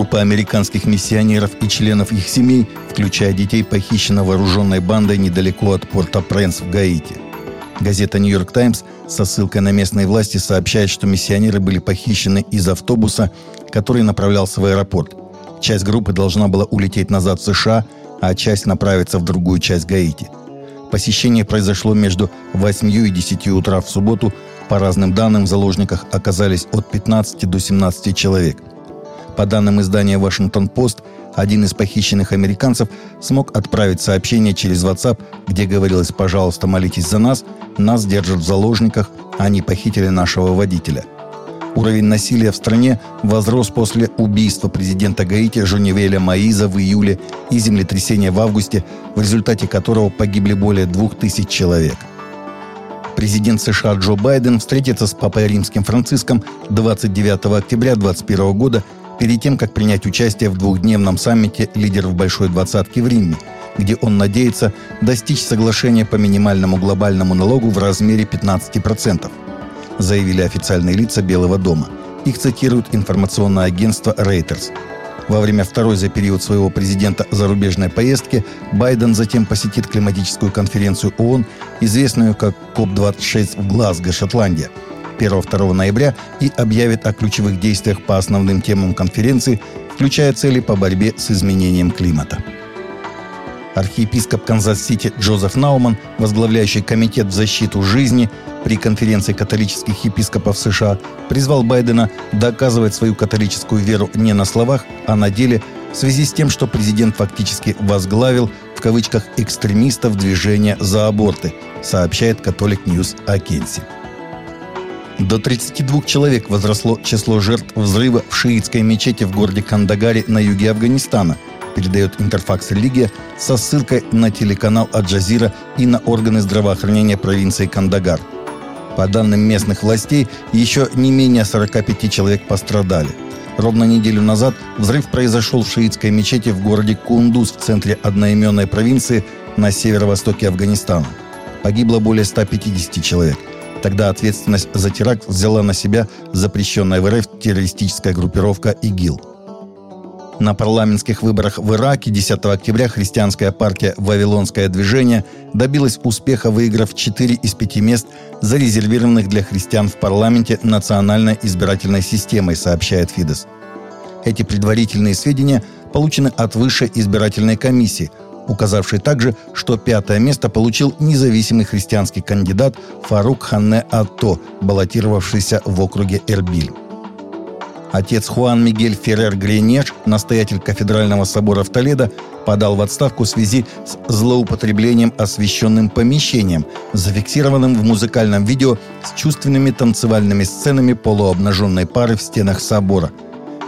Группа американских миссионеров и членов их семей, включая детей, похищена вооруженной бандой недалеко от порта Пренс в Гаити. Газета «Нью-Йорк Таймс» со ссылкой на местные власти сообщает, что миссионеры были похищены из автобуса, который направлялся в аэропорт. Часть группы должна была улететь назад в США, а часть направиться в другую часть Гаити. Посещение произошло между 8 и 10 утра в субботу. По разным данным, в заложниках оказались от 15 до 17 человек – по данным издания «Вашингтон-Пост», один из похищенных американцев смог отправить сообщение через WhatsApp, где говорилось «пожалуйста, молитесь за нас, нас держат в заложниках, они похитили нашего водителя». Уровень насилия в стране возрос после убийства президента Гаити Жунивеля Маиза в июле и землетрясения в августе, в результате которого погибли более двух тысяч человек. Президент США Джо Байден встретится с Папой Римским Франциском 29 октября 2021 года перед тем, как принять участие в двухдневном саммите лидеров Большой Двадцатки в Риме, где он надеется достичь соглашения по минимальному глобальному налогу в размере 15%, заявили официальные лица Белого дома. Их цитирует информационное агентство Reuters. Во время второй за период своего президента зарубежной поездки Байден затем посетит климатическую конференцию ООН, известную как КОП-26 в Глазго, Шотландия – 1-2 ноября и объявит о ключевых действиях по основным темам конференции, включая цели по борьбе с изменением климата. Архиепископ Канзас-Сити Джозеф Науман, возглавляющий Комитет в защиту жизни при конференции католических епископов США, призвал Байдена доказывать свою католическую веру не на словах, а на деле в связи с тем, что президент фактически возглавил в кавычках экстремистов движения за аборты, сообщает Catholic News Agency. До 32 человек возросло число жертв взрыва в шиитской мечети в городе Кандагаре на юге Афганистана, передает Интерфакс Религия со ссылкой на телеканал Аль-Джазира и на органы здравоохранения провинции Кандагар. По данным местных властей, еще не менее 45 человек пострадали. Ровно неделю назад взрыв произошел в шиитской мечети в городе Кундуз в центре одноименной провинции на северо-востоке Афганистана. Погибло более 150 человек. Тогда ответственность за теракт взяла на себя запрещенная в РФ террористическая группировка ИГИЛ. На парламентских выборах в Ираке 10 октября христианская партия «Вавилонское движение» добилась успеха, выиграв 4 из 5 мест, зарезервированных для христиан в парламенте национальной избирательной системой, сообщает Фидес. Эти предварительные сведения получены от Высшей избирательной комиссии – указавший также, что пятое место получил независимый христианский кандидат Фарук Ханне Атто, баллотировавшийся в округе Эрбиль. Отец Хуан Мигель Феррер Гренеш, настоятель кафедрального собора в Толедо, подал в отставку в связи с злоупотреблением освященным помещением, зафиксированным в музыкальном видео с чувственными танцевальными сценами полуобнаженной пары в стенах собора –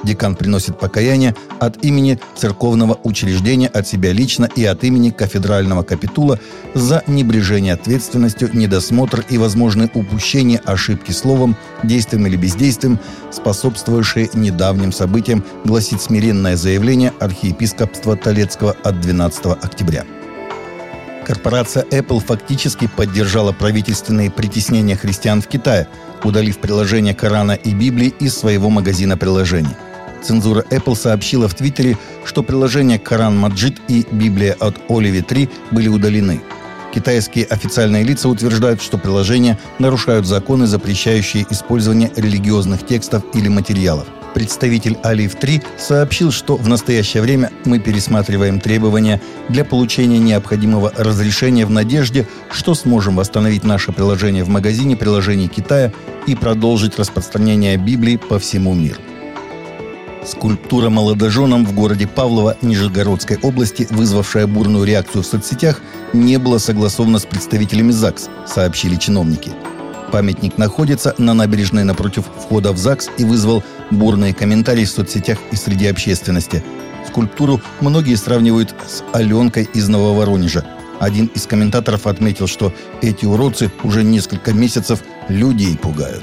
Декан приносит покаяние от имени церковного учреждения, от себя лично и от имени кафедрального капитула за небрежение ответственностью, недосмотр и возможные упущения, ошибки словом, действием или бездействием, способствовавшие недавним событиям, гласит смиренное заявление архиепископства Толецкого от 12 октября. Корпорация Apple фактически поддержала правительственные притеснения христиан в Китае, удалив приложение Корана и Библии из своего магазина приложений – Цензура Apple сообщила в Твиттере, что приложения Коран Маджид и Библия от Оливи 3 были удалены. Китайские официальные лица утверждают, что приложения нарушают законы, запрещающие использование религиозных текстов или материалов. Представитель Алиф 3 сообщил, что в настоящее время мы пересматриваем требования для получения необходимого разрешения в надежде, что сможем восстановить наше приложение в магазине приложений Китая и продолжить распространение Библии по всему миру. Скульптура молодоженам в городе Павлово Нижегородской области, вызвавшая бурную реакцию в соцсетях, не была согласована с представителями ЗАГС, сообщили чиновники. Памятник находится на набережной напротив входа в ЗАГС и вызвал бурные комментарии в соцсетях и среди общественности. Скульптуру многие сравнивают с Аленкой из Нововоронежа. Один из комментаторов отметил, что эти уродцы уже несколько месяцев людей пугают.